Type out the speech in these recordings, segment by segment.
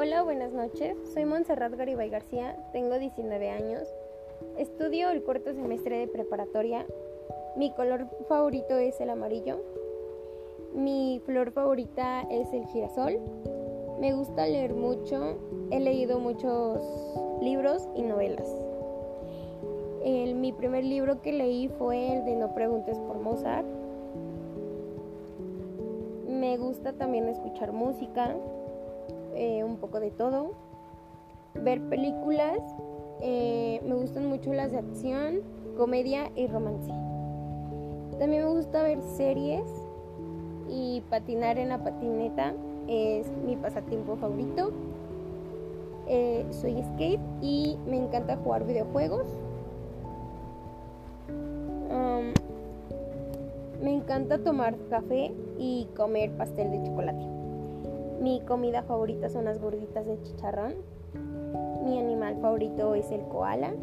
Hola, buenas noches. Soy Montserrat Garibay García, tengo 19 años. Estudio el cuarto semestre de preparatoria. Mi color favorito es el amarillo. Mi flor favorita es el girasol. Me gusta leer mucho. He leído muchos libros y novelas. El, mi primer libro que leí fue el de No preguntes por Mozart. Me gusta también escuchar música, eh, un poco de todo. Ver películas, eh, me gustan mucho las de acción, comedia y romance. También me gusta ver series y patinar en la patineta es mi pasatiempo favorito. Eh, soy skate y me encanta jugar videojuegos. Me encanta tomar café y comer pastel de chocolate. Mi comida favorita son las gorditas de chicharrón. Mi animal favorito es el koala.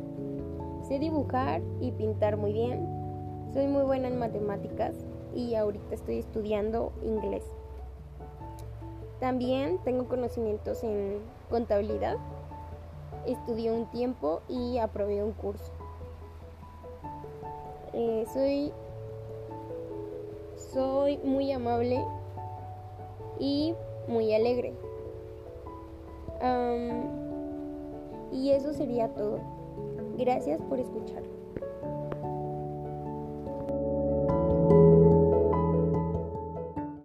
Sé dibujar y pintar muy bien. Soy muy buena en matemáticas y ahorita estoy estudiando inglés. También tengo conocimientos en contabilidad. Estudié un tiempo y aprobé un curso. Eh, soy soy muy amable y muy alegre. y eso sería todo. Gracias por escuchar.